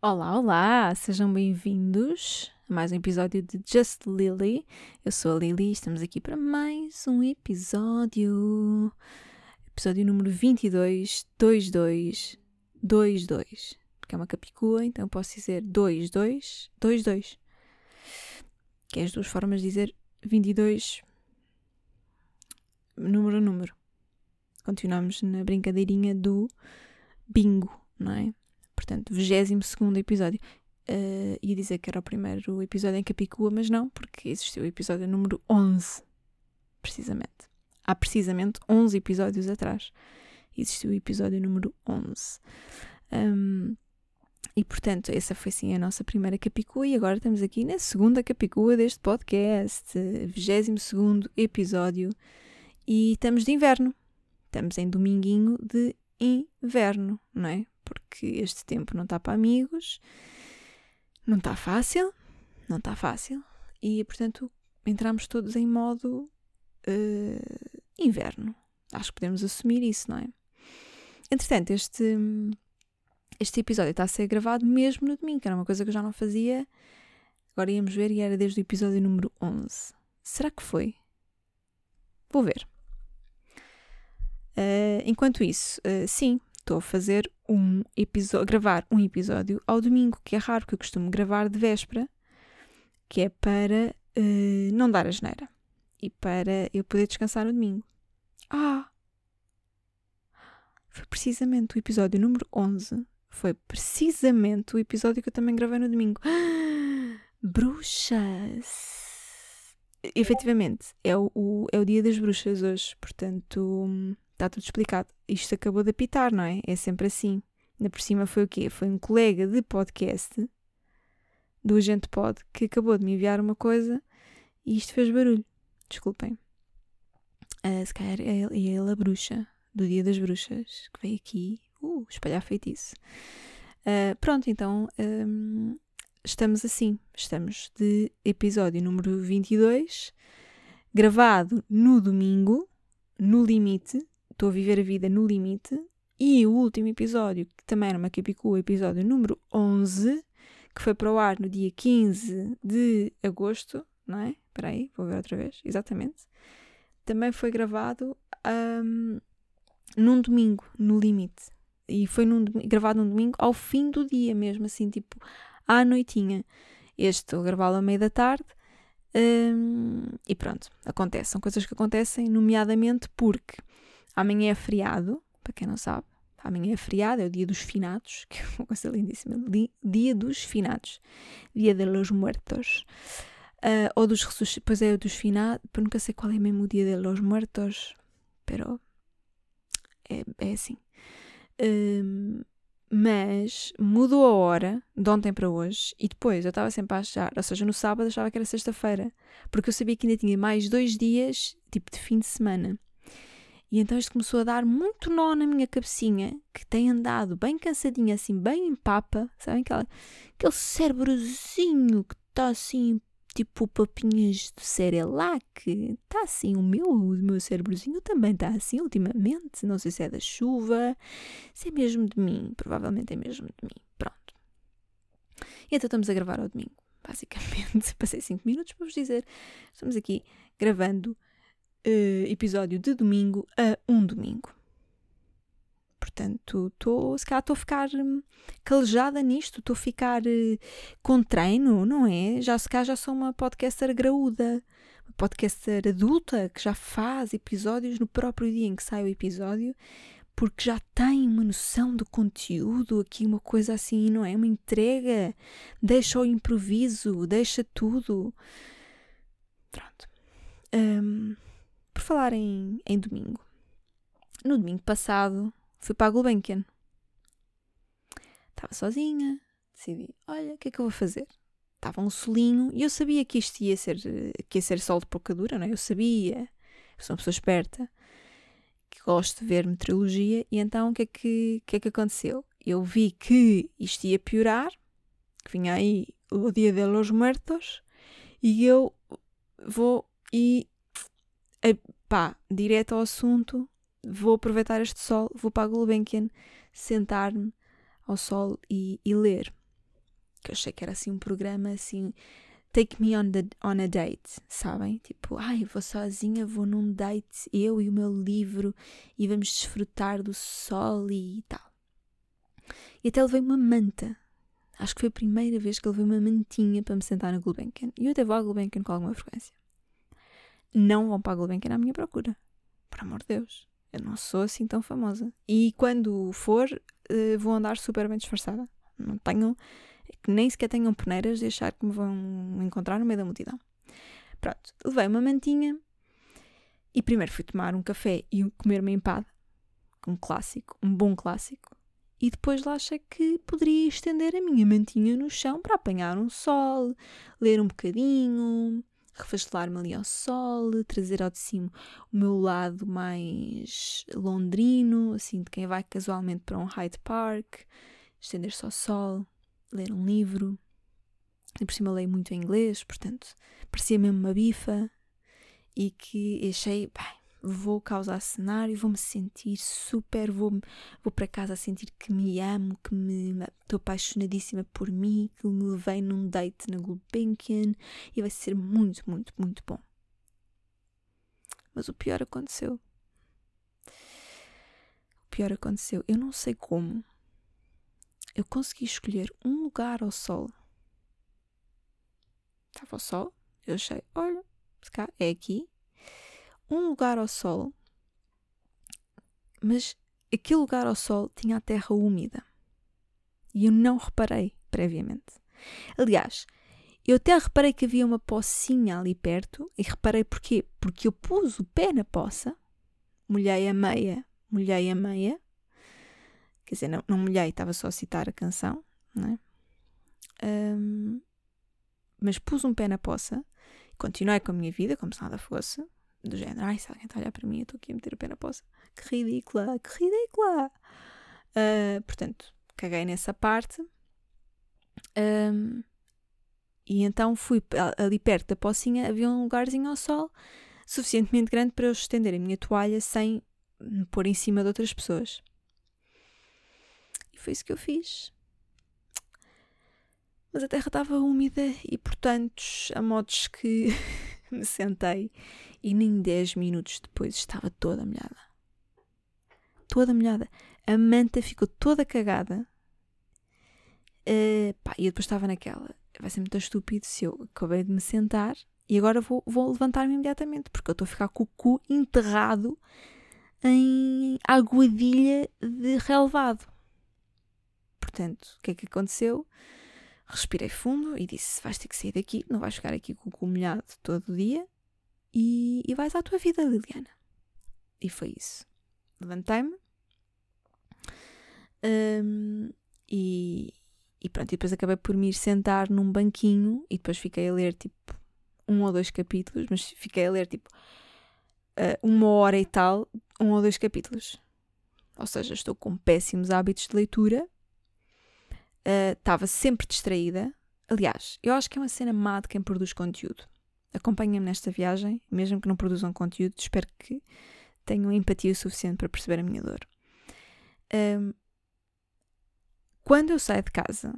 Olá, olá, sejam bem-vindos a mais um episódio de Just Lily. Eu sou a Lily e estamos aqui para mais um episódio. Episódio número 22, 22, 22. Porque é uma capicua, então posso dizer 22, 22. Que é as duas formas de dizer 22, número a número. Continuamos na brincadeirinha do bingo, não é? Portanto, 22 episódio. Uh, ia dizer que era o primeiro episódio em Capicua, mas não, porque existiu o episódio número 11, precisamente. Há precisamente 11 episódios atrás. Existiu o episódio número 11. Um, e portanto, essa foi sim a nossa primeira Capicua, e agora estamos aqui na segunda Capicua deste podcast, 22 episódio, e estamos de inverno. Estamos em dominguinho de inverno, não é? Porque este tempo não está para amigos, não está fácil, não está fácil, e portanto entramos todos em modo uh, inverno. Acho que podemos assumir isso, não é? Entretanto, este, este episódio está a ser gravado mesmo no domingo, que era uma coisa que eu já não fazia. Agora íamos ver e era desde o episódio número 11. Será que foi? Vou ver. Uh, enquanto isso, uh, sim, estou a fazer um episódio, gravar um episódio ao domingo, que é raro, que eu costumo gravar de véspera, que é para uh, não dar a geneira e para eu poder descansar no domingo. Ah! Foi precisamente o episódio número 11. Foi precisamente o episódio que eu também gravei no domingo. bruxas! Efetivamente, é o, é o dia das bruxas hoje, portanto está tudo explicado. Isto acabou de apitar, não é? É sempre assim. Ainda por cima foi o quê? Foi um colega de podcast do Agente Pod que acabou de me enviar uma coisa e isto fez barulho. Desculpem. Uh, se calhar é ele, é ele a bruxa do Dia das Bruxas que veio aqui uh, espalhar feitiço. Uh, pronto, então um, estamos assim. Estamos de episódio número 22, gravado no domingo, no limite, Estou a viver a vida no limite. E o último episódio, que também era uma Capicua, o episódio número 11, que foi para o ar no dia 15 de agosto, não é? Espera aí, vou ver outra vez, exatamente. Também foi gravado um, num domingo, no limite. E foi num, gravado num domingo ao fim do dia mesmo, assim, tipo, à noitinha. Este estou a gravá-lo à meia da tarde. Um, e pronto, acontece. São coisas que acontecem, nomeadamente porque Amanhã é feriado, para quem não sabe. Amanhã é feriado, é o dia dos finados, que é uma coisa lindíssima. Dia dos finados. Dia de los muertos. Uh, ou dos ressuscitados. Pois é, dos finados. Nunca sei qual é mesmo o dia de los muertos. Pero. É, é assim. Um, mas mudou a hora de ontem para hoje e depois eu estava sempre a achar, ou seja, no sábado achava que era sexta-feira, porque eu sabia que ainda tinha mais dois dias, tipo de fim de semana. E então isto começou a dar muito nó na minha cabecinha, que tem andado bem cansadinha, assim, bem em papa, sabem? Aquela, aquele cérebrozinho que está assim, tipo papinhas de Cerelac. Está assim, o meu, o meu cérebrozinho também está assim ultimamente. Não sei se é da chuva, se é mesmo de mim. Provavelmente é mesmo de mim. Pronto. E então estamos a gravar ao domingo. Basicamente, passei 5 minutos para vos dizer. Estamos aqui gravando uh, episódio de domingo a um domingo. Portanto, tô, se calhar estou a ficar hum, calejada nisto, estou a ficar uh, com treino, não é? Já se calhar já sou uma podcaster graúda, uma podcaster adulta que já faz episódios no próprio dia em que sai o episódio, porque já tem uma noção do conteúdo, aqui uma coisa assim, não é? Uma entrega, deixa o improviso, deixa tudo. Pronto. Um, por falar em, em domingo, no domingo passado fui para a Gulbenkian. Estava sozinha, decidi, olha, o que é que eu vou fazer? Estava um solinho e eu sabia que isto ia ser, que ia ser sol de pouca dura, não é? Eu sabia, eu sou uma pessoa esperta, que gosto de ver meteorologia, e então o que é que, que, é que aconteceu? Eu vi que isto ia piorar, que vinha aí o dia de los muertos, e eu vou e pá, direto ao assunto, vou aproveitar este sol, vou para a Gulbenkian, sentar-me ao sol e, e ler. que eu achei que era assim um programa assim Take me on, the, on a date, sabem? Tipo, ai, vou sozinha, vou num date, eu e o meu livro, e vamos desfrutar do sol e tal. E até levei uma manta. Acho que foi a primeira vez que levei uma mantinha para me sentar na Gulbenkian. E eu até vou à Gulbenkian com alguma frequência. Não vão para a Gulbenkian à minha procura. Por amor de Deus. Eu não sou assim tão famosa. E quando for, uh, vou andar super bem disfarçada. Não tenho nem sequer tenham peneiras de achar que me vão encontrar no meio da multidão. Pronto, levei uma mantinha e primeiro fui tomar um café e comer uma empada, um clássico, um bom clássico. E depois lá achei que poderia estender a minha mantinha no chão para apanhar um sol, ler um bocadinho, refastelar-me ali ao sol, trazer ao de cima o meu lado mais londrino, assim, de quem vai casualmente para um Hyde Park, estender-se ao sol ler um livro. E por cima leio muito em inglês, portanto, parecia mesmo uma bifa. E que achei, bem, vou causar cenário, vou-me sentir super, vou, vou para casa sentir que me amo, que me estou apaixonadíssima por mim, que me levei num date na Gulbenkian e vai ser muito, muito, muito bom. Mas o pior aconteceu. O pior aconteceu. Eu não sei como, eu consegui escolher um lugar ao sol. Estava ao sol, eu achei, olha, cá, é aqui. Um lugar ao sol, mas aquele lugar ao sol tinha a terra úmida. E eu não reparei previamente. Aliás, eu até reparei que havia uma pocinha ali perto. E reparei porquê? Porque eu pus o pé na poça, molhei a meia, molhei a meia, Quer dizer, não, não molhei, estava só a citar a canção, né? Um, mas pus um pé na poça, continuei com a minha vida como se nada fosse, do género, ai, se alguém está a olhar para mim, eu estou aqui a meter o pé na poça, que ridícula, que ridícula. Uh, portanto, caguei nessa parte. Um, e então fui ali perto da pocinha, havia um lugarzinho ao sol suficientemente grande para eu estender a minha toalha sem me pôr em cima de outras pessoas. E foi isso que eu fiz. Mas a terra estava úmida e, portanto, a modos que me sentei e nem 10 minutos depois estava toda molhada. Toda molhada. A manta ficou toda cagada. Uh, e eu depois estava naquela. Vai ser muito estúpido se eu acabei de me sentar e agora vou, vou levantar-me imediatamente porque eu estou a ficar com o cu enterrado em aguadilha de relevado. Portanto, o que é que aconteceu? Respirei fundo e disse: Vais ter que sair daqui, não vais ficar aqui com o molhado todo o dia e, e vais à tua vida, Liliana. E foi isso. Levantei-me um, e, e pronto. E depois acabei por me ir sentar num banquinho e depois fiquei a ler tipo um ou dois capítulos, mas fiquei a ler tipo uh, uma hora e tal, um ou dois capítulos. Ou seja, estou com péssimos hábitos de leitura estava uh, sempre distraída. Aliás, eu acho que é uma cena má de quem produz conteúdo. Acompanhem-me nesta viagem, mesmo que não produzam conteúdo, espero que tenham empatia suficiente para perceber a minha dor. Um, quando eu saio de casa,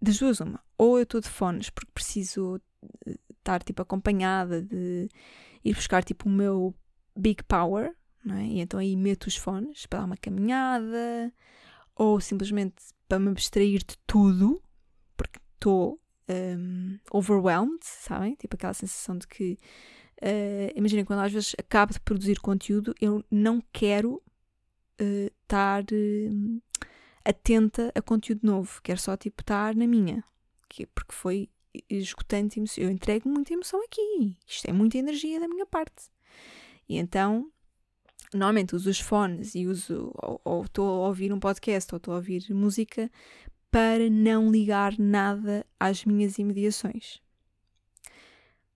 das duas, uma, ou eu estou de fones porque preciso eh, estar tipo acompanhada de ir buscar tipo o meu big power, não é? e então aí meto os fones para dar uma caminhada ou simplesmente para me abstrair de tudo, porque estou um, overwhelmed, sabem? Tipo aquela sensação de que, uh, imaginem, quando às vezes acabo de produzir conteúdo, eu não quero uh, estar uh, atenta a conteúdo novo, quero só tipo estar na minha, que, porque foi esgotante. Eu entrego muita emoção aqui, isto é muita energia da minha parte. E então normalmente uso os fones e uso, ou estou a ouvir um podcast ou estou a ouvir música para não ligar nada às minhas imediações.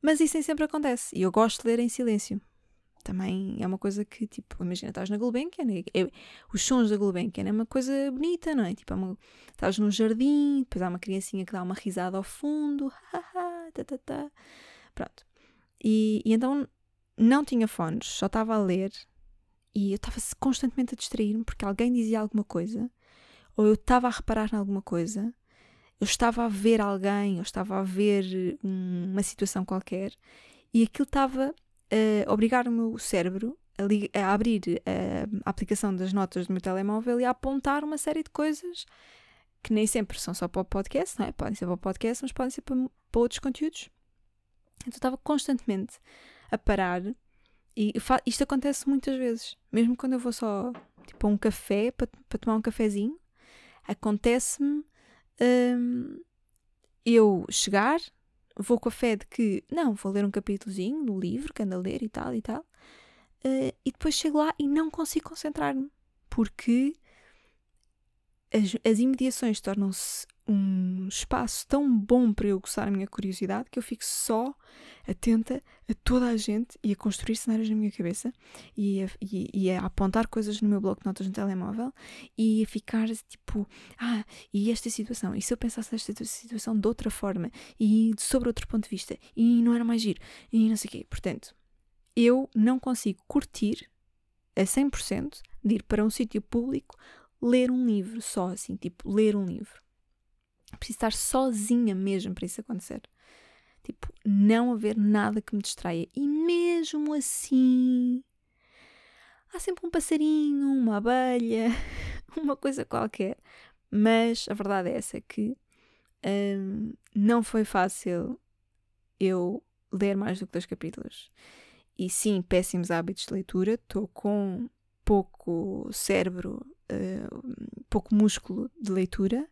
Mas isso nem sempre acontece e eu gosto de ler em silêncio. Também é uma coisa que, tipo, imagina, estás na Gulbenkian, é, é, os sons da Gulbenkian é uma coisa bonita, não é? Tipo, é uma, estás num jardim, depois há uma criancinha que dá uma risada ao fundo, haha, tá, tá, tá. Pronto. E, e então não tinha fones, só estava a ler e eu estava constantemente a distrair-me porque alguém dizia alguma coisa, ou eu estava a reparar em alguma coisa, eu estava a ver alguém, eu estava a ver uma situação qualquer e aquilo estava a obrigar o meu cérebro a, a abrir a, a aplicação das notas do meu telemóvel e a apontar uma série de coisas que nem sempre são só para o podcast, não é? Podem ser para o podcast, mas podem ser para, para outros conteúdos. Então estava constantemente a parar e isto acontece muitas vezes, mesmo quando eu vou só tipo a um café para, para tomar um cafezinho, acontece-me hum, eu chegar, vou com a fé de que não, vou ler um capítulozinho no livro que ando a ler e tal e tal, eh, e depois chego lá e não consigo concentrar-me porque as, as imediações tornam-se um espaço tão bom para eu gostar a minha curiosidade que eu fico só atenta a toda a gente e a construir cenários na minha cabeça e a, e, e a apontar coisas no meu bloco de notas no telemóvel e a ficar tipo, ah, e esta situação, e se eu pensasse nesta situação de outra forma e sobre outro ponto de vista? E não era mais giro? E não sei o quê. Portanto, eu não consigo curtir a 100% de ir para um sítio público ler um livro só, assim, tipo, ler um livro. Preciso estar sozinha mesmo para isso acontecer. Tipo, não haver nada que me distraia. E mesmo assim, há sempre um passarinho, uma abelha, uma coisa qualquer. Mas a verdade é essa que hum, não foi fácil eu ler mais do que dois capítulos. E sim, péssimos hábitos de leitura. Estou com pouco cérebro, uh, pouco músculo de leitura.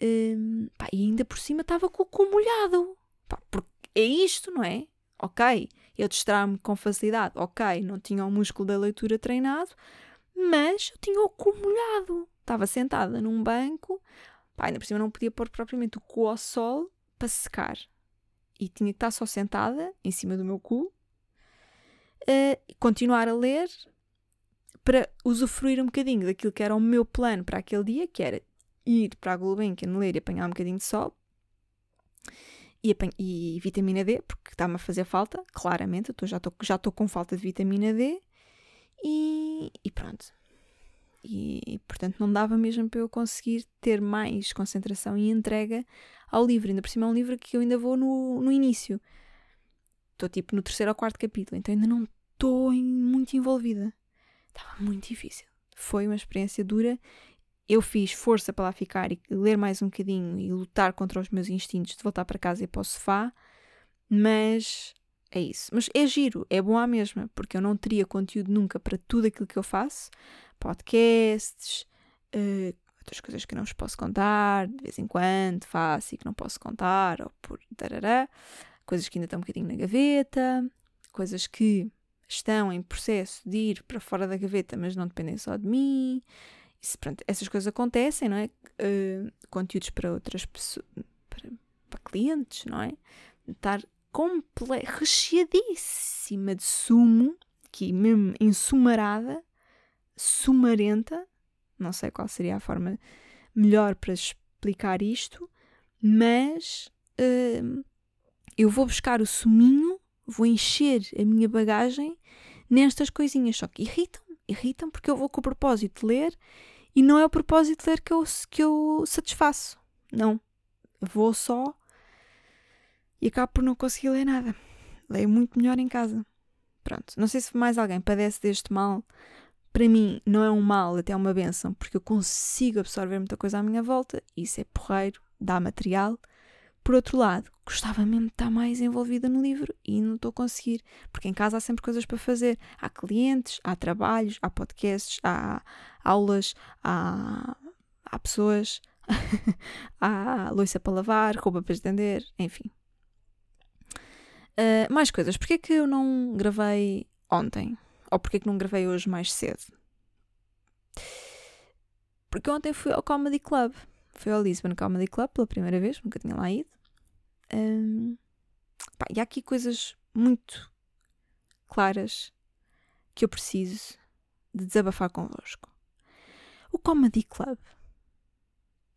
Um, pá, e ainda por cima estava com o cu molhado. Pá, porque é isto, não é? Ok, eu distraio-me com facilidade. Ok, não tinha o músculo da leitura treinado, mas eu tinha o cu molhado. Estava sentada num banco, pá, ainda por cima não podia pôr propriamente o cu ao sol para secar. E tinha que estar só sentada em cima do meu cu, uh, continuar a ler para usufruir um bocadinho daquilo que era o meu plano para aquele dia, que era ir para a Gulbenkian ler e apanhar um bocadinho de sol e, e vitamina D, porque está-me a fazer falta, claramente, eu já estou já com falta de vitamina D e, e pronto. E, e, portanto não dava mesmo para eu conseguir ter mais concentração e entrega ao livro. Ainda por cima é um livro que eu ainda vou no, no início. Estou tipo no terceiro ou quarto capítulo, então ainda não estou muito envolvida. Estava muito difícil. Foi uma experiência dura eu fiz força para lá ficar e ler mais um bocadinho e lutar contra os meus instintos de voltar para casa e para o sofá, mas é isso. Mas é giro, é bom à mesma, porque eu não teria conteúdo nunca para tudo aquilo que eu faço, podcasts, uh, outras coisas que não vos posso contar, de vez em quando faço e que não posso contar, ou por tarará, coisas que ainda estão um bocadinho na gaveta, coisas que estão em processo de ir para fora da gaveta, mas não dependem só de mim. Isso, pronto, essas coisas acontecem, não é? Uh, conteúdos para outras pessoas, para, para clientes, não é? Estar comple recheadíssima de sumo, aqui mesmo ensumarada, sumarenta, não sei qual seria a forma melhor para explicar isto, mas uh, eu vou buscar o suminho, vou encher a minha bagagem nestas coisinhas, só que irritam irritam porque eu vou com o propósito de ler e não é o propósito de ler que eu, que eu satisfaço. Não. Vou só e acabo por não conseguir ler nada. Leio muito melhor em casa. Pronto. Não sei se mais alguém padece deste mal. Para mim, não é um mal, até é uma benção, porque eu consigo absorver muita coisa à minha volta. Isso é porreiro, dá material. Por outro lado, gostava mesmo de estar mais envolvida no livro e não estou a conseguir, porque em casa há sempre coisas para fazer. Há clientes, há trabalhos, há podcasts, há aulas, há, há pessoas, há louça para lavar, roupa para estender, enfim. Uh, mais coisas. Porquê que eu não gravei ontem? Ou porquê que não gravei hoje mais cedo? Porque ontem fui ao Comedy Club. Fui ao Lisbon Comedy Club pela primeira vez, nunca tinha lá ido. Um, pá, e há aqui coisas muito claras que eu preciso de desabafar convosco. O Comedy Club,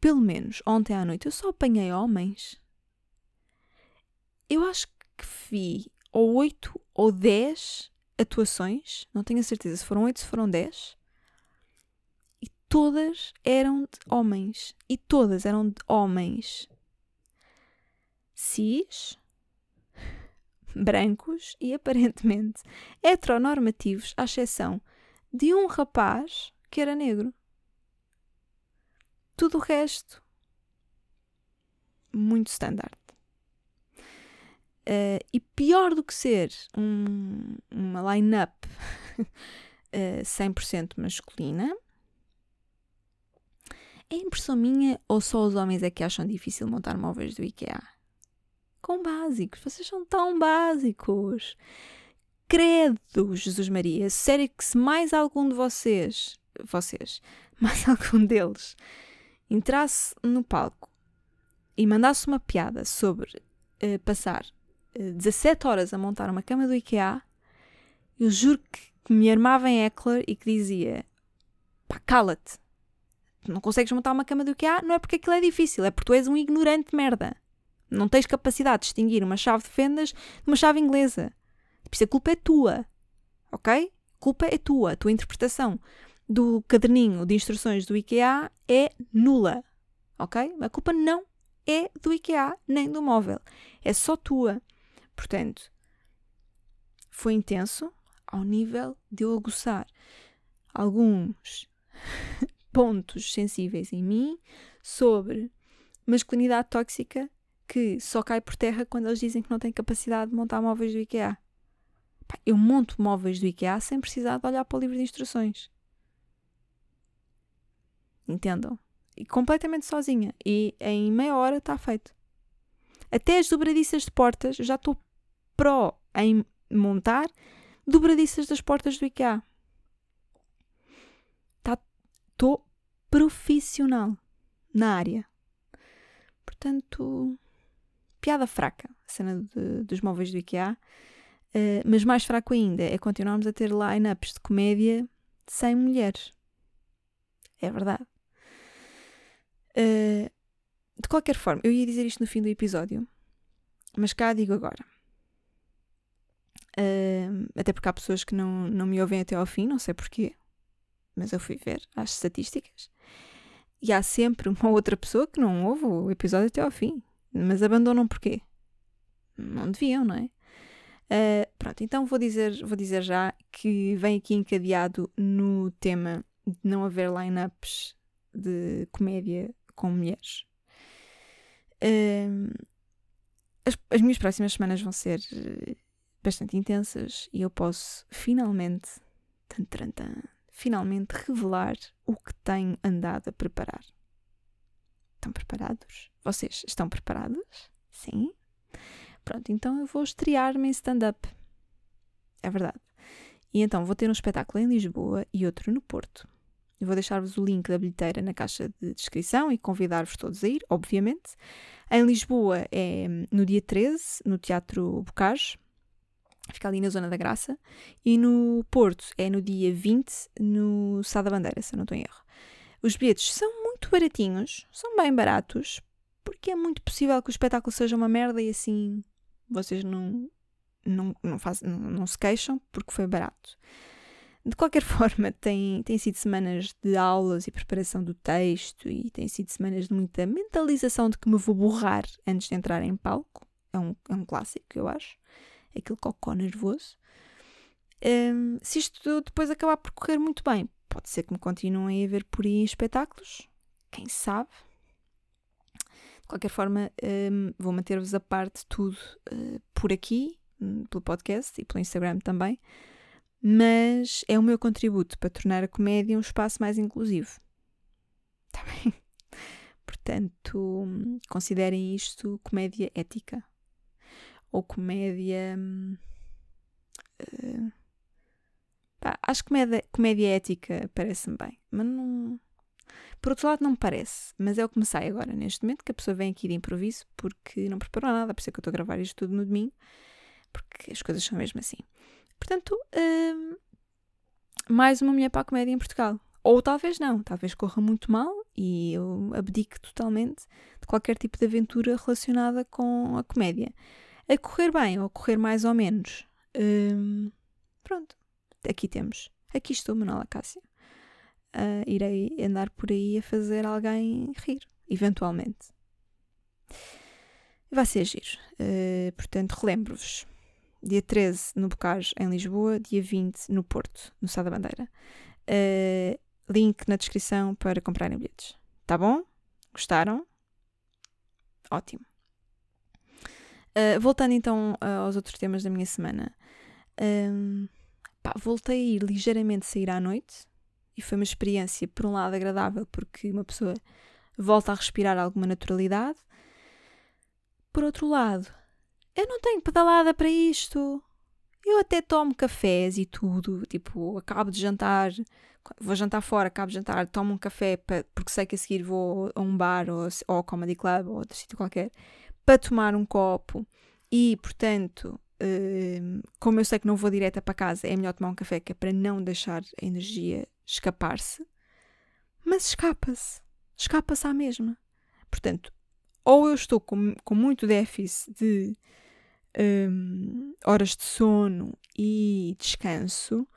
pelo menos ontem à noite, eu só apanhei homens. Eu acho que vi ou 8 ou 10 atuações, não tenho a certeza se foram 8 se foram 10, e todas eram de homens. E todas eram de homens cis, brancos e aparentemente heteronormativos, à exceção de um rapaz que era negro. Tudo o resto, muito standard. Uh, e pior do que ser um, uma line-up uh, 100% masculina, é impressão minha ou só os homens é que acham difícil montar móveis do IKEA? Com básicos, vocês são tão básicos. Credo, Jesus Maria, sério que se mais algum de vocês, vocês, mais algum deles, entrasse no palco e mandasse uma piada sobre uh, passar uh, eh, 17 horas a montar uma cama do IKEA, eu juro que, me armava em Eckler e que dizia: pá, cala-te. Não consegues montar uma cama do IKEA, não é porque aquilo é difícil, é porque tu és um ignorante de merda. Não tens capacidade de distinguir uma chave de fendas de uma chave inglesa. Por isso a culpa é tua. Ok? A culpa é tua. A tua interpretação do caderninho de instruções do IKEA é nula. Ok? A culpa não é do IKEA nem do móvel. É só tua. Portanto, foi intenso ao nível de eu aguçar alguns pontos sensíveis em mim sobre masculinidade tóxica que só cai por terra quando eles dizem que não têm capacidade de montar móveis do IKEA. Eu monto móveis do IKEA sem precisar de olhar para o livro de instruções. Entendam? E completamente sozinha. E em meia hora está feito. Até as dobradiças de portas, já estou pró em montar dobradiças das portas do IKEA. Estou profissional na área. Portanto, piada fraca a cena de, dos móveis do IKEA. Uh, mas mais fraco ainda é continuarmos a ter line-ups de comédia sem mulheres. É verdade. Uh, de qualquer forma, eu ia dizer isto no fim do episódio, mas cá digo agora. Uh, até porque há pessoas que não, não me ouvem até ao fim, não sei porquê, mas eu fui ver as estatísticas. E há sempre uma outra pessoa que não ouve o episódio até ao fim, mas abandonam porquê? Não deviam, não é? Uh, pronto, então vou dizer, vou dizer já que vem aqui encadeado no tema de não haver line-ups de comédia com mulheres. Uh, as, as minhas próximas semanas vão ser bastante intensas e eu posso finalmente, tan, tan, finalmente revelar o que tenho andado a preparar. Estão preparados? Vocês estão preparados? Sim? Pronto, então eu vou estrear-me em stand-up. É verdade. E então vou ter um espetáculo em Lisboa e outro no Porto. Eu vou deixar-vos o link da bilheteira na caixa de descrição e convidar-vos todos a ir, obviamente. Em Lisboa é no dia 13, no Teatro Bocage, fica ali na Zona da Graça. E no Porto é no dia 20, no Sá da Bandeira, se eu não estou em erro. Os bilhetes são muito baratinhos, são bem baratos, porque é muito possível que o espetáculo seja uma merda e assim vocês não, não, não, faz, não, não se queixam porque foi barato. De qualquer forma, tem, tem sido semanas de aulas e preparação do texto e tem sido semanas de muita mentalização de que me vou borrar antes de entrar em palco. É um, é um clássico, eu acho. Aquele cocó nervoso. Um, se isto depois acabar por correr muito bem, pode ser que me continuem a ver por aí em espetáculos. Quem sabe? De qualquer forma, um, vou manter-vos a parte de tudo uh, por aqui, um, pelo podcast e pelo Instagram também mas é o meu contributo para tornar a comédia um espaço mais inclusivo. Está bem? Portanto, considerem isto comédia ética. Ou comédia. Uh, pá, acho que comédia, comédia ética parece-me bem, mas não. Por outro lado, não me parece, mas é o que me sai agora, neste momento, que a pessoa vem aqui de improviso porque não preparou nada, por isso é que eu estou a gravar isto tudo no domingo, porque as coisas são mesmo assim. Portanto, hum, mais uma mulher para a comédia em Portugal. Ou talvez não, talvez corra muito mal e eu abdique totalmente de qualquer tipo de aventura relacionada com a comédia. A correr bem ou a correr mais ou menos. Hum, pronto, aqui temos. Aqui estou, Manuela Cássia. uh, irei andar por aí a fazer alguém rir, eventualmente. Vai ser giro. Uh, portanto, relembro-vos. Dia 13 no Bocage, em Lisboa. Dia 20 no Porto, no Sá da Bandeira. Uh, link na descrição para comprarem bilhetes. Tá bom? Gostaram? Ótimo. Uh, voltando então aos outros temas da minha semana. Um, pá, voltei a ir ligeiramente sair à noite e foi uma experiência, por um lado, agradável porque uma pessoa volta a respirar alguma naturalidade. Por outro lado, eu não tenho pedalada para isto. Eu até tomo cafés e tudo, tipo, acabo de jantar, vou jantar fora, acabo de jantar, tomo um café para, porque sei que a seguir vou a um bar ou, ou ao comedy club ou outro sítio qualquer para tomar um copo e, portanto, uh, como eu sei que não vou direta para casa, é melhor tomar um café que é para não deixar a energia escapar-se. Mas escapa-se. Escapa-se à mesma. Portanto, ou eu estou com, com muito déficit de um, horas de sono e descanso,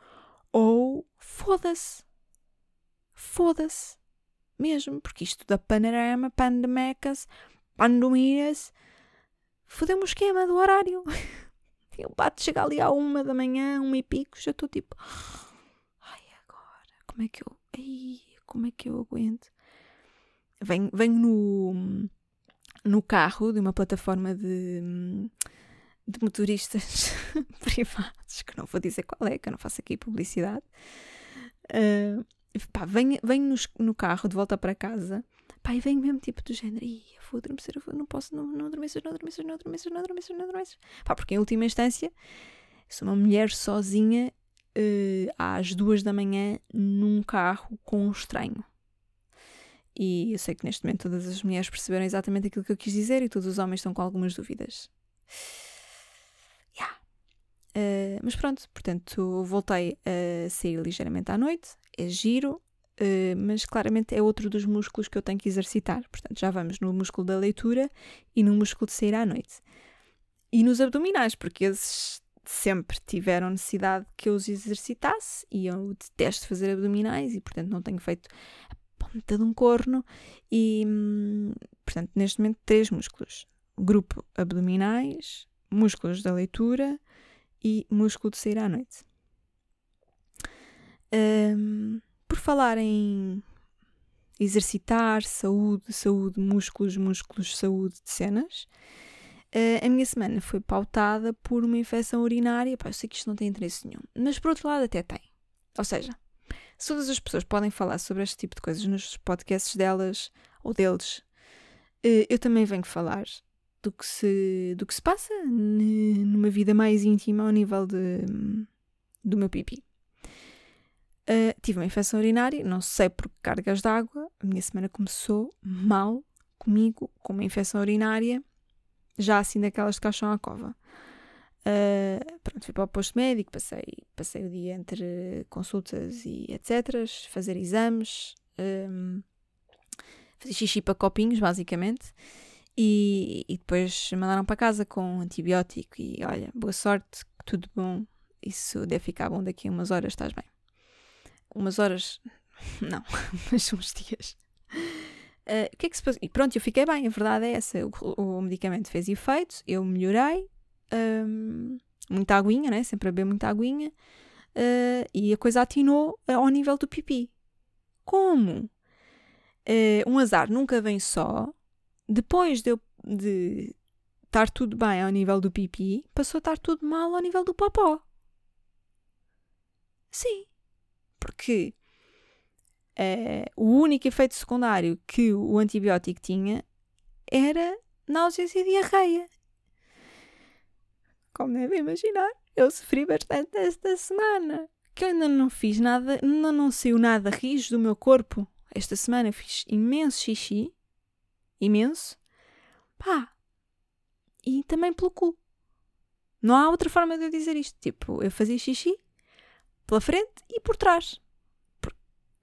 ou foda-se. Foda-se. Mesmo, porque isto da panorama, pandemecas, pandemias, fodeu-me o esquema do horário. Eu bato chegar ali à uma da manhã, uma e pico, já estou tipo. Ai, agora, como é que eu. Ai, como é que eu aguento? Venho, venho no, no carro de uma plataforma de, de motoristas privados, que não vou dizer qual é, que eu não faço aqui publicidade. Uh, pá, venho, venho no, no carro de volta para casa E vem mesmo tipo do género, eu vou adormecer, vou, não posso, não, não adormecer, não adormecer, não adormecer, não adormecer, não adormecer. Pá, porque em última instância, sou uma mulher sozinha uh, às duas da manhã num carro com um estranho. E eu sei que neste momento todas as mulheres perceberam exatamente aquilo que eu quis dizer e todos os homens estão com algumas dúvidas. Yeah. Uh, mas pronto, portanto, voltei a sair ligeiramente à noite, é giro, Uh, mas claramente é outro dos músculos que eu tenho que exercitar. Portanto, já vamos no músculo da leitura e no músculo de sair à noite. E nos abdominais, porque esses sempre tiveram necessidade que eu os exercitasse e eu detesto fazer abdominais e, portanto, não tenho feito a ponta de um corno. E, hum, portanto, neste momento, três músculos: grupo abdominais, músculos da leitura e músculo de sair à noite. Um, por falar em exercitar, saúde, saúde, músculos, músculos, saúde de cenas, uh, a minha semana foi pautada por uma infecção urinária. Pá, eu sei que isto não tem interesse nenhum, mas por outro lado até tem. Ou seja, se todas as pessoas podem falar sobre este tipo de coisas nos podcasts delas ou deles, uh, eu também venho falar do que se, do que se passa numa vida mais íntima ao nível de, do meu pipi. Uh, tive uma infecção urinária, não sei por cargas d'água. A minha semana começou mal comigo, com uma infecção urinária, já assim daquelas de caixão à cova. Uh, pronto, fui para o posto médico, passei, passei o dia entre consultas e etc. Fazer exames, um, fazer xixi para copinhos, basicamente. E, e depois mandaram para casa com antibiótico e olha, boa sorte, tudo bom, isso deve ficar bom daqui a umas horas, estás bem umas horas, não, mas uns dias. Uh, o que é que se passou? E pronto, eu fiquei bem, a verdade é essa. O, o medicamento fez efeito, eu melhorei, um, muita aguinha, né? Sempre a beber muita aguinha, uh, e a coisa atinou ao nível do pipi. Como? Uh, um azar nunca vem só. Depois de eu de estar tudo bem ao nível do pipi, passou a estar tudo mal ao nível do popó. Sim porque uh, o único efeito secundário que o antibiótico tinha era náuseas e diarreia. Como devem imaginar, eu sofri bastante esta semana. Que eu ainda não fiz nada, ainda não saiu nada rijo do meu corpo. Esta semana fiz imenso xixi. Imenso. Pá. E também pelo cu. Não há outra forma de eu dizer isto. Tipo, eu fazia xixi pela frente e por trás.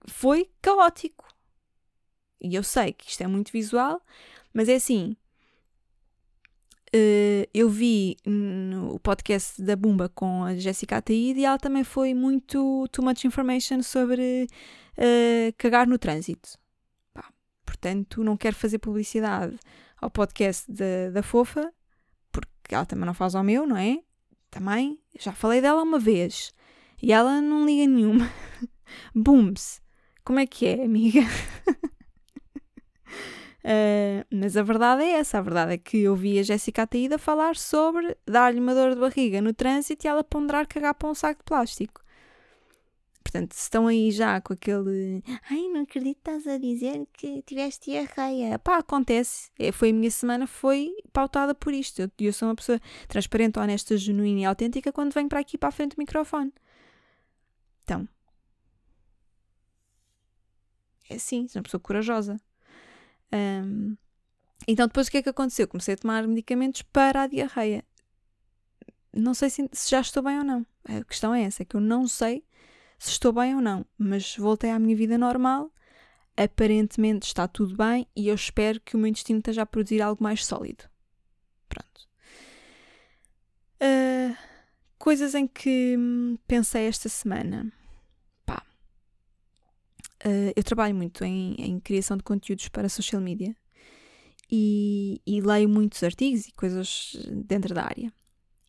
Foi caótico. E eu sei que isto é muito visual, mas é assim. Uh, eu vi no podcast da Bumba com a Jessica Ataíde e ela também foi muito too much information sobre uh, cagar no trânsito. Pá, portanto, não quero fazer publicidade ao podcast da Fofa, porque ela também não faz ao meu, não é? Também, já falei dela uma vez e ela não liga nenhuma. Booms, como é que é, amiga? Uh, mas a verdade é essa, a verdade é que eu vi a Jéssica Ataída falar sobre dar-lhe uma dor de barriga no trânsito e ela ponderar cagar para um saco de plástico. Portanto, se estão aí já com aquele ai, não acredito estás a dizer que tiveste diarreia. Pá, acontece. É, foi a minha semana, foi pautada por isto. Eu, eu sou uma pessoa transparente, honesta, genuína e autêntica quando venho para aqui para a frente do microfone. Então, é assim, sou uma pessoa corajosa. Um, então, depois o que é que aconteceu? Comecei a tomar medicamentos para a diarreia. Não sei se, se já estou bem ou não. A questão é essa: é que eu não sei se estou bem ou não, mas voltei à minha vida normal. Aparentemente está tudo bem e eu espero que o meu intestino esteja a produzir algo mais sólido. Pronto. Uh, coisas em que pensei esta semana. Uh, eu trabalho muito em, em, criação de conteúdos para social media e, e, leio muitos artigos e coisas dentro da área.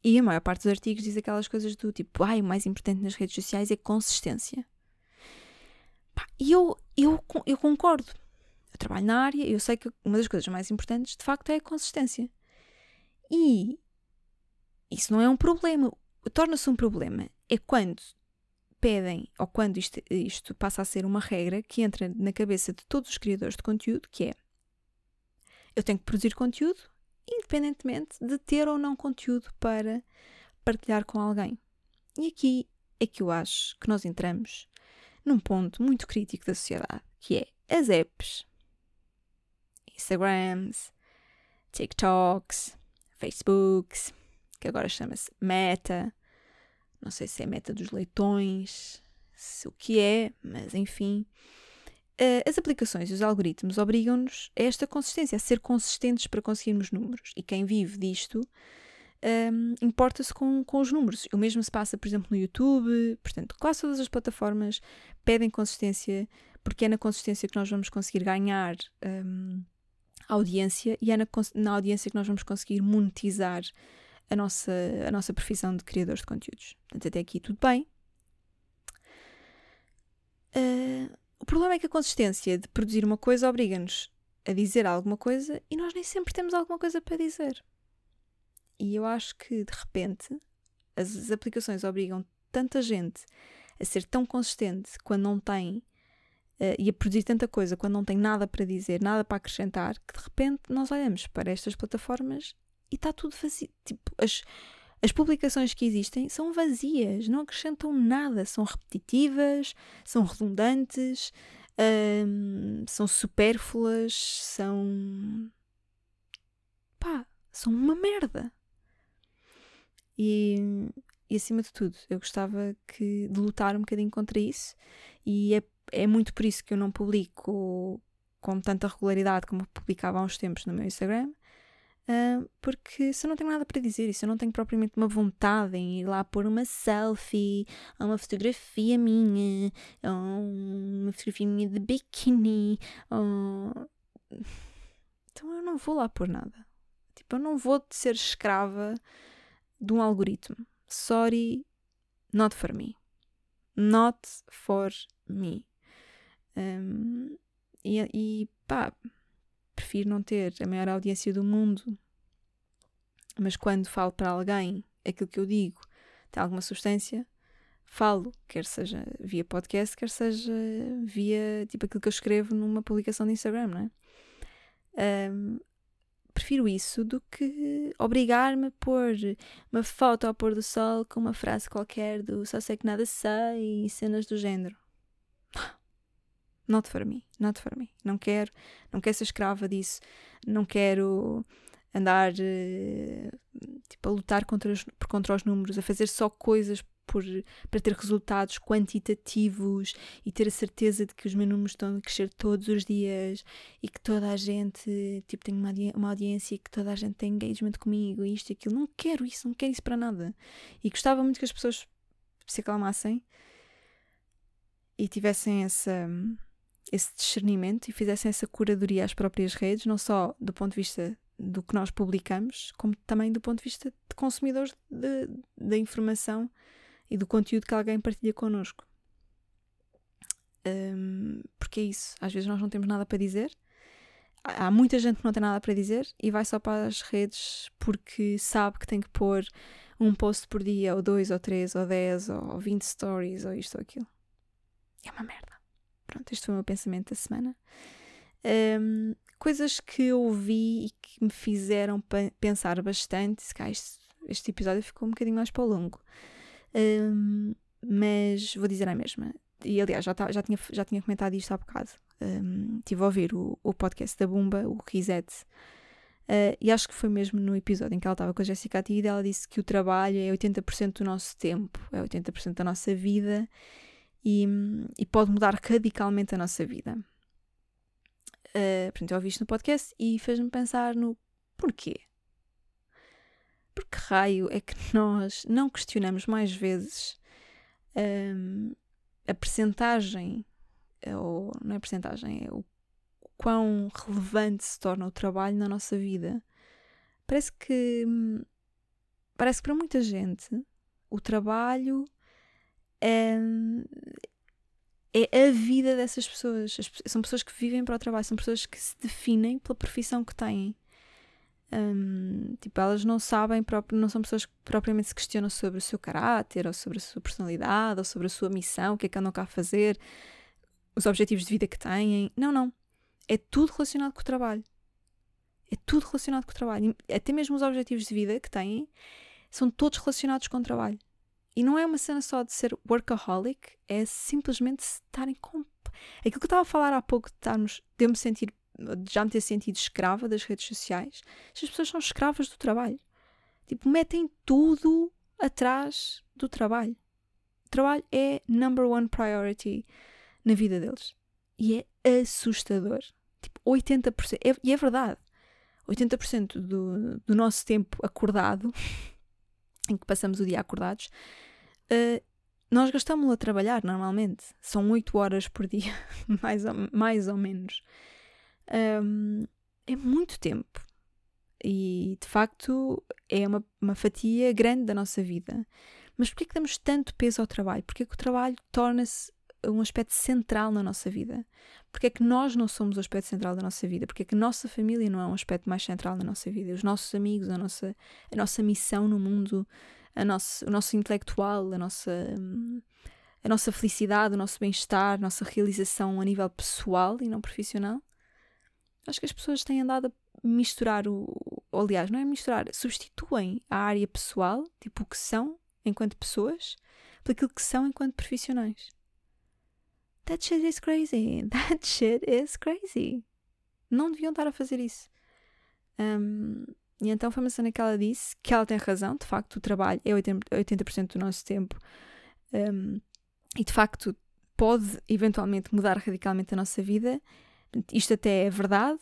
E a maior parte dos artigos diz aquelas coisas do tipo: ai, o mais importante nas redes sociais é consistência. e eu, eu, eu concordo. Eu trabalho na área, eu sei que uma das coisas mais importantes de facto é a consistência. E isso não é um problema. Torna-se um problema. É quando pedem, ou quando isto, isto passa a ser uma regra que entra na cabeça de todos os criadores de conteúdo, que é eu tenho que produzir conteúdo independentemente de ter ou não conteúdo para partilhar com alguém. E aqui é que eu acho que nós entramos num ponto muito crítico da sociedade, que é as apps, Instagrams, TikToks, Facebooks, que agora chama-se Meta, não sei se é meta dos leitões, se o que é, mas enfim. Uh, as aplicações e os algoritmos obrigam-nos a esta consistência, a ser consistentes para conseguirmos números. E quem vive disto um, ehm, importa-se com, com os números. O mesmo se passa, por exemplo, no YouTube. Portanto, quase todas as plataformas pedem consistência, porque é na consistência que nós vamos conseguir ganhar um, ehm, audiência e é na, na audiência que nós vamos conseguir monetizar a nossa, a nossa profissão de criadores de conteúdos. Portanto, até aqui tudo bem. Uh, o problema é que a consistência de produzir uma coisa obriga-nos a dizer alguma coisa e nós nem sempre temos alguma coisa para dizer. E eu acho que, de repente, as, aplicações obrigam tanta gente a ser tão consistente quando não tem uh, e a produzir tanta coisa quando não tem nada para dizer, nada para acrescentar, que de repente nós olhamos para estas plataformas e está tudo vazio. Tipo, as, as publicações que existem são vazias, não acrescentam nada, são repetitivas, são redundantes, hum, são supérfluas, são. pá, são uma merda. E, e acima de tudo, eu gostava que, de lutar um bocadinho contra isso, e é, é muito por isso que eu não publico com tanta regularidade como publicava há uns tempos no meu Instagram Porque se eu não tenho nada para dizer, se eu não tenho propriamente uma vontade em ir lá pôr uma selfie, uma fotografia minha, uma fotografia minha de biquíni, ou... então eu não vou lá pôr nada. Tipo, eu não vou ser escrava de um algoritmo. Sorry, not for me. Not for me. Um, e, e pá, prefiro não ter a maior audiência do mundo, mas quando falo para alguém aquilo que eu digo tem alguma substância, falo, quer seja via podcast, quer seja via tipo aquilo que eu escrevo numa publicação de Instagram, não é? Um, prefiro isso do que obrigar-me a pôr uma foto ao pôr do sol com uma frase qualquer do só sei que nada sei e cenas do género. Not for me, not for me. Não quero, não quero ser escrava disso. Não quero andar uh, tipo, a lutar contra os, contra os números, a fazer só coisas por, para ter resultados quantitativos e ter a certeza de que os meus números estão a crescer todos os dias e que toda a gente tipo, tem uma, uma audiência e que toda a gente tem engagement comigo, isto e aquilo. Não quero isso, não quero isso para nada. E gostava muito que as pessoas se acalmassem e tivessem essa, esse discernimento e fizessem essa curadoria às próprias redes, não só do ponto de vista do que nós publicamos, como também do ponto de vista de consumidores da informação e do conteúdo que alguém partilha connosco. Um, porque é isso, às vezes nós não temos nada para dizer. Há muita gente que não tem nada para dizer e vai só para as redes porque sabe que tem que pôr um post por dia, ou dois, ou três, ou dez, ou vinte stories, ou isto ou aquilo. É uma merda. Pronto, este foi o meu pensamento da semana. Um, coisas que eu ouvi e que me fizeram pensar bastante. Se este, este, episódio ficou um bocadinho mais para o longo. Um, mas vou dizer a mesma. E aliás, já, tá, já, tinha, já tinha comentado isto há bocado. Um, estive a ouvir o, o podcast da Bumba, o Reset. Uh, e acho que foi mesmo no episódio em que ela estava com a Jessica Atida, ela disse que o trabalho é 80% do nosso tempo, é 80% da nossa vida e, e pode mudar radicalmente a nossa vida. Uh, portanto, eu ouvi isto no podcast e fez-me pensar no porquê. Porque raio é que nós não questionamos mais vezes um, a percentagem, ou não é percentagem, é o quão relevante se torna o trabalho na nossa vida. Parece que parece que para muita gente o trabalho é, a vida dessas pessoas. As, são pessoas que vivem para o trabalho, são pessoas que se definem pela profissão que têm. Um, tipo, elas não sabem, não são pessoas que propriamente se questionam sobre o seu caráter, ou sobre a sua personalidade, ou sobre a sua missão, o que é que andam cá a fazer, os objetivos de vida que têm. Não, não. É tudo relacionado com o trabalho. É tudo relacionado com o trabalho. Até mesmo os objetivos de vida que têm são todos relacionados com o trabalho. E não é uma cena só de ser workaholic, é simplesmente estarem com. Aquilo que eu estava a falar há pouco de, estarmos, de eu me sentir, de já me ter sentido escrava das redes sociais, as pessoas são escravas do trabalho. Tipo, metem tudo atrás do trabalho. O trabalho é number one priority na vida deles. E é assustador. Tipo, 80%. É, e é verdade. 80% do, do nosso tempo acordado, em que passamos o dia acordados, uh, nós gastamos-lo a trabalhar normalmente. São 8 horas por dia, mais, ou, mais ou menos. Um, é muito tempo. E de facto é uma, uma fatia grande da nossa vida. Mas porquê que damos tanto peso ao trabalho? Porquê que o trabalho torna-se um aspecto central na nossa vida? Porque é que nós não somos o aspecto central da nossa vida? Porque é que a nossa família não é um aspecto mais central na nossa vida? Os nossos amigos, a nossa, a nossa missão no mundo, a nosso, o nosso intelectual, a nossa, a nossa felicidade, o nosso bem-estar, a nossa realização a nível pessoal e não profissional? Acho que as pessoas têm andado a misturar o. Aliás, não é misturar, substituem a área pessoal, tipo o que são enquanto pessoas, por aquilo que são enquanto profissionais. That shit is crazy. That shit is crazy. Não deviam estar a fazer isso. Um, e então foi uma cena que ela disse que ela tem razão, de facto, o trabalho é 80%, do nosso tempo um, e de facto pode eventualmente mudar radicalmente a nossa vida. Isto até é verdade.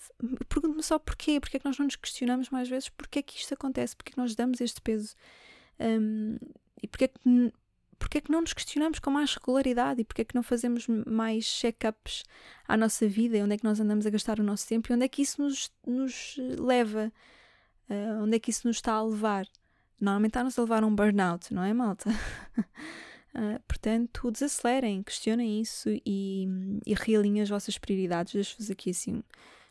Pergunto-me só porquê. Porquê é que nós não nos questionamos mais vezes porquê é que isto acontece? Porquê é que nós damos este peso? Um, e porquê é que porque é que não nos questionamos com mais regularidade e porque é que não fazemos mais check-ups à nossa vida e onde é que nós andamos a gastar o nosso tempo e onde é que isso nos, nos leva, uh, onde é que isso nos está a levar. Normalmente está-nos a levar a um burnout, não é, malta? uh, portanto, desacelerem, questionem isso e, e realinhem as vossas prioridades. Deixo-vos aqui assim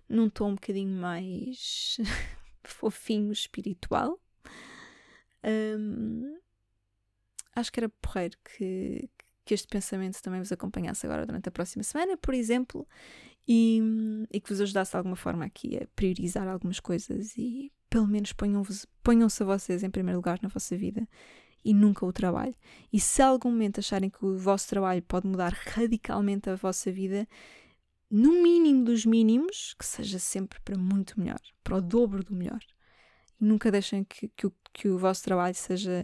num tom um bocadinho mais fofinho, espiritual. Um, acho que era porreiro que, que este pensamento também vos acompanhasse agora durante a próxima semana, por exemplo, e, e que vos ajudasse de alguma forma aqui a priorizar algumas coisas e pelo menos ponham-se ponham a vocês em primeiro lugar na vossa vida e nunca o trabalho. E se algum momento acharem que o vosso trabalho pode mudar radicalmente a vossa vida, no mínimo dos mínimos, que seja sempre para muito melhor, para o dobro do melhor. Nunca deixem que, que, que o vosso trabalho seja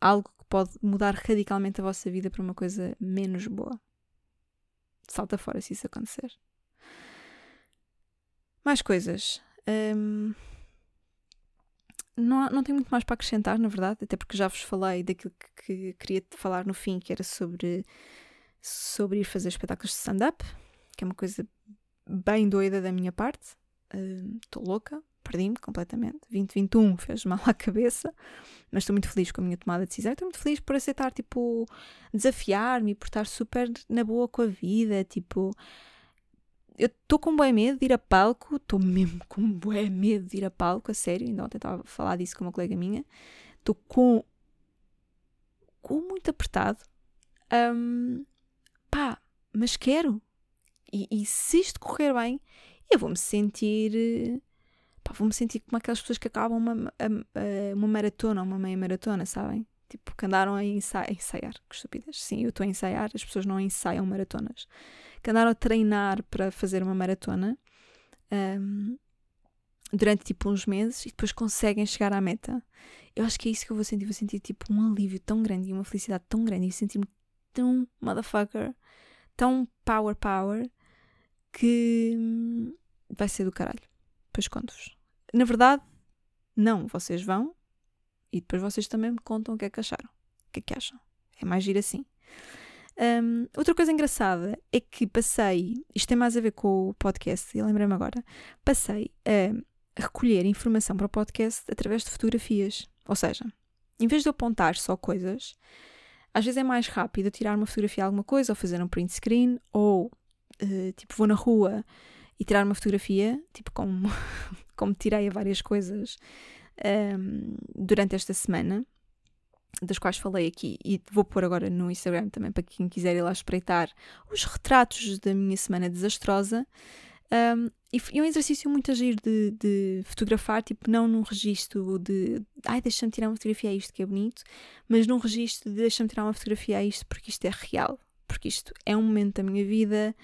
algo pode mudar radicalmente a vossa vida para uma coisa menos boa. Salta fora se isso acontecer. Mais coisas. Um, não, não tenho muito mais para acrescentar, na verdade, até porque já vos falei daquilo que, que queria falar no fim, que era sobre, sobre ir fazer espetáculos de stand-up, que é uma coisa bem doida da minha parte. Estou uh, louca, perdi-me completamente. 2021 fez mal à cabeça, mas estou muito feliz com a minha tomada de decisão. Estou muito feliz por aceitar, tipo, desafiar-me, por estar super na boa com a vida, tipo. Eu estou com bem medo de ir a palco, estou mesmo com bem medo de ir a palco, a sério, ainda ontem estava a falar disso com uma colega minha. Estou com. com muito apertado. Um, pá, mas quero. E, e se isto correr bem, eu vou-me sentir pá, vou-me sentir como aquelas pessoas que acabam uma, uma maratona uma meia maratona, sabem? Tipo, que andaram a ensaiar, ensaiar, que estupidez. Sim, eu estou a ensaiar, as pessoas não ensaiam maratonas. Que andaram a treinar para fazer uma maratona um, durante tipo uns meses e depois conseguem chegar à meta. Eu acho que é isso que eu vou sentir. Vou sentir tipo um alívio tão grande e uma felicidade tão grande e sentir-me tão motherfucker, tão power power que hum, vai ser do caralho. Depois conto-vos. Na verdade, não, vocês vão e depois vocês também me contam o que é que acharam. O que é que acham? É mais giro assim. Um, outra coisa engraçada é que passei, isto tem mais a ver com o podcast, e lembrei-me agora, passei a recolher informação para o podcast através de fotografias. Ou seja, em vez de eu apontar só coisas, às vezes é mais rápido tirar uma fotografia de alguma coisa, ou fazer um print screen, ou uh, tipo vou na rua e tirar uma fotografia, tipo como, como tirei a várias coisas um, durante esta semana, das quais falei aqui, e vou pôr agora no Instagram também para quem quiser ir lá espreitar os retratos da minha semana desastrosa. Um, e é um exercício muito agir de, de, fotografar, tipo, não num registro de ai, deixa-me tirar uma fotografia a isto que é bonito, mas num registro de deixa-me tirar uma fotografia a isto porque isto é real, porque isto é um momento da minha vida,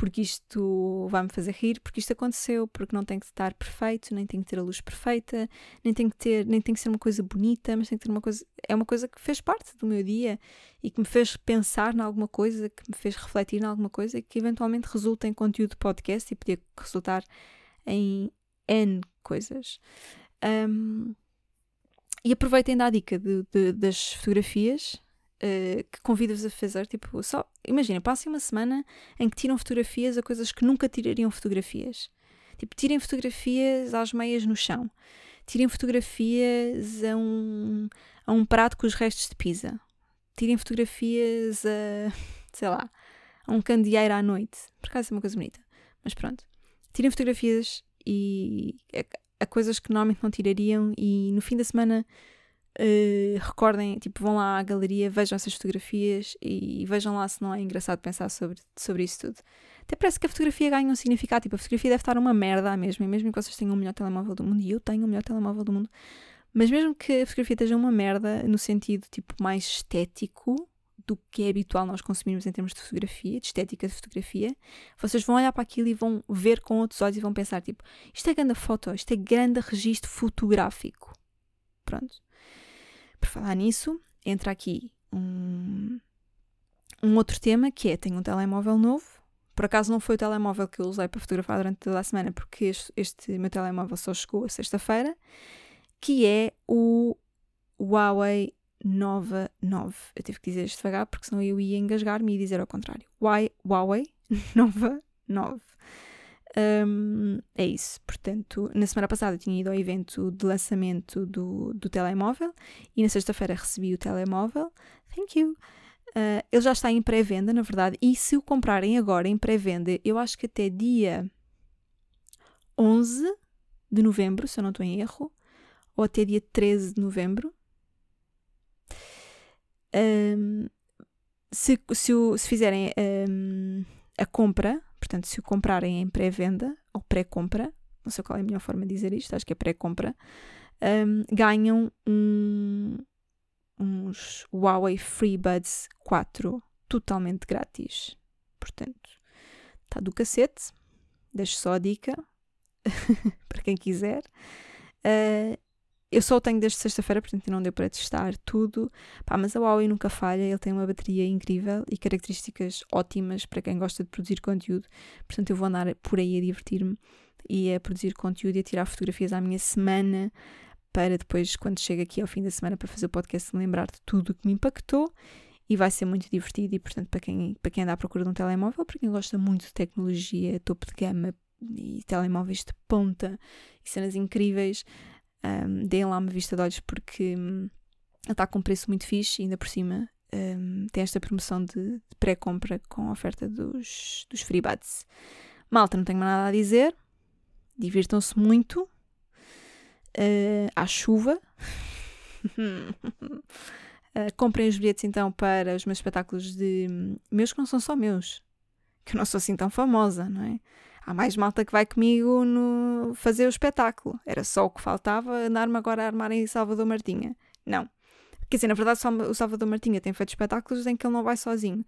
porque isto vai-me fazer rir, porque isto aconteceu, porque não tem que estar perfeito, nem tem que ter a luz perfeita, nem tem que ter, nem tem que ser uma coisa bonita, mas tem que ter uma coisa, é uma coisa que fez parte do meu dia e que me fez pensar em alguma coisa, que me fez refletir em alguma coisa e que eventualmente resulta em conteúdo de podcast e podia resultar em N coisas. Um, e aproveitem da dica de, de, das fotografias uh, que convido-vos a fazer, tipo, só, imagina, passem uma semana em que tiram fotografias a coisas que nunca tirariam fotografias. Tipo, tirem fotografias às meias no chão. Tirem fotografias a um, a um prato com os restos de pizza. Tirem fotografias a, sei lá, a um candeeiro à noite. Por acaso é uma coisa bonita. Mas pronto. Tirem fotografias e a, a coisas que normalmente não tirariam e no fim da semana Uh, recordem, tipo, vão lá à galeria, vejam essas fotografias e vejam lá se não é engraçado pensar sobre, sobre isso tudo. Até parece que a fotografia ganha um significado, tipo, a fotografia deve estar uma merda mesmo, e mesmo que vocês tenham o melhor telemóvel do mundo, e eu tenho o melhor telemóvel do mundo, mas mesmo que a fotografia esteja uma merda no sentido, tipo, mais estético do que é habitual nós consumirmos em termos de fotografia, de estética de fotografia, vocês vão olhar para aquilo e vão ver com outros olhos e vão pensar, tipo, isto é grande foto, isto é grande registro fotográfico. Pronto. Por falar nisso, entra aqui um, um outro tema que é: tenho um telemóvel novo. Por acaso não foi o telemóvel que eu usei para fotografar durante toda a semana, porque este, este meu telemóvel só chegou a sexta-feira, que é o Huawei Nova 9. Eu tive que dizer isto devagar porque senão eu ia engasgar-me e dizer ao contrário. Huawei Nova 9. Um, é isso. Portanto, na semana passada tinha ido ao evento de lançamento do, do telemóvel e na sexta-feira recebi o telemóvel. Thank you. Uh, ele já está em pré-venda, na verdade, e se o comprarem agora em pré-venda, eu acho que até dia 11 de novembro, se eu não estou em erro, ou até dia 13 de novembro. Um, se, se, se, fizerem um, a compra Portanto, se o comprarem em pré-venda ou pré-compra, não sei qual é a melhor forma de dizer isto, acho que é pré-compra, um, ganham um, uns Huawei FreeBuds 4 totalmente grátis. Portanto, está do cacete. Deixo só a dica para quem quiser. Uh, eu só o tenho desde sexta-feira, portanto não deu para testar tudo. Pá, mas a Huawei nunca falha, ele tem uma bateria incrível e características ótimas para quem gosta de produzir conteúdo. Portanto, eu vou andar por aí a divertir-me e a produzir conteúdo e a tirar fotografias à minha semana para depois, quando chego aqui ao fim da semana para fazer o podcast, me lembrar de tudo o que me impactou e vai ser muito divertido. E, portanto, para quem, para quem anda à procura de um telemóvel, para quem gosta muito de tecnologia, topo de gama e telemóveis de ponta e cenas incríveis, um, deem lá uma vista de olhos porque um, ele está com um preço muito fixe e ainda por cima um, tem esta promoção de, de pré-compra com a oferta dos, dos FreeBuds. Malta, não tenho mais nada a dizer. Divirtam-se muito. Uh, à chuva. uh, comprem os bilhetes então para os meus espetáculos de. meus que não são só meus. Que eu não sou assim tão famosa, não é? Há mais malta que vai comigo no fazer o espetáculo. Era só o que faltava andar-me agora a armar em Salvador Martinha. Não. Quer dizer, na verdade, o Salvador Martinha tem feito espetáculos em que ele não vai sozinho.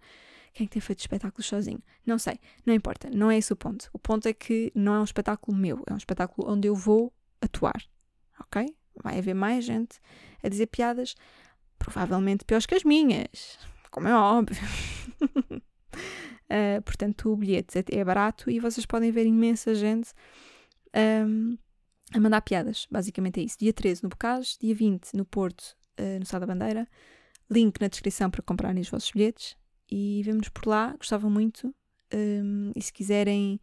Quem é tem feito espetáculos sozinho? Não sei, não importa, não é esse o ponto. O ponto é que não é um espetáculo meu, é um espetáculo onde eu vou atuar, ok? Vai haver mais gente a dizer piadas, provavelmente piores que as minhas, como é óbvio. uh, portanto, o bilhete é, é, barato e vocês podem ver imensa gente um, a mandar piadas. Basicamente é isso. Dia 13 no Bocage, dia 20 no Porto, uh, no Sá da Bandeira. Link na descrição para comprarem os vossos bilhetes e vemos-nos por lá. Gostava muito. Um, e se quiserem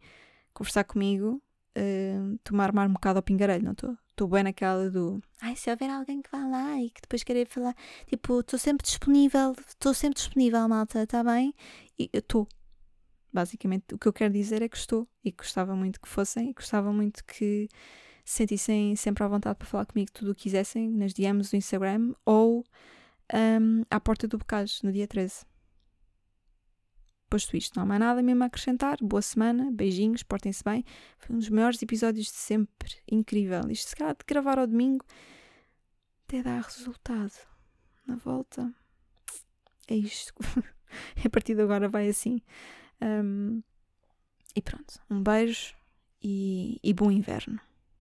conversar comigo, um, tomar mar um bocado ao pingarelho, não estou? Estou bem naquela do. Ai, se houver alguém que vá lá e que depois querer falar, tipo, estou sempre disponível, estou sempre disponível, malta, está bem? E eu estou. Basicamente, o que eu quero dizer é que estou e gostava muito que fossem e gostava muito que se sentissem sempre à vontade para falar comigo tudo o que quisessem nas DMs do Instagram ou um, à porta do Bocage no dia 13. Posto isto, não há mais nada mesmo a acrescentar. Boa semana, beijinhos, portem-se bem. Foi um dos maiores episódios de sempre. Incrível. Isto se calhar de gravar ao domingo até dar resultado. Na volta. É isto. a partir de agora vai assim. Um, e pronto. Um beijo e, e bom inverno.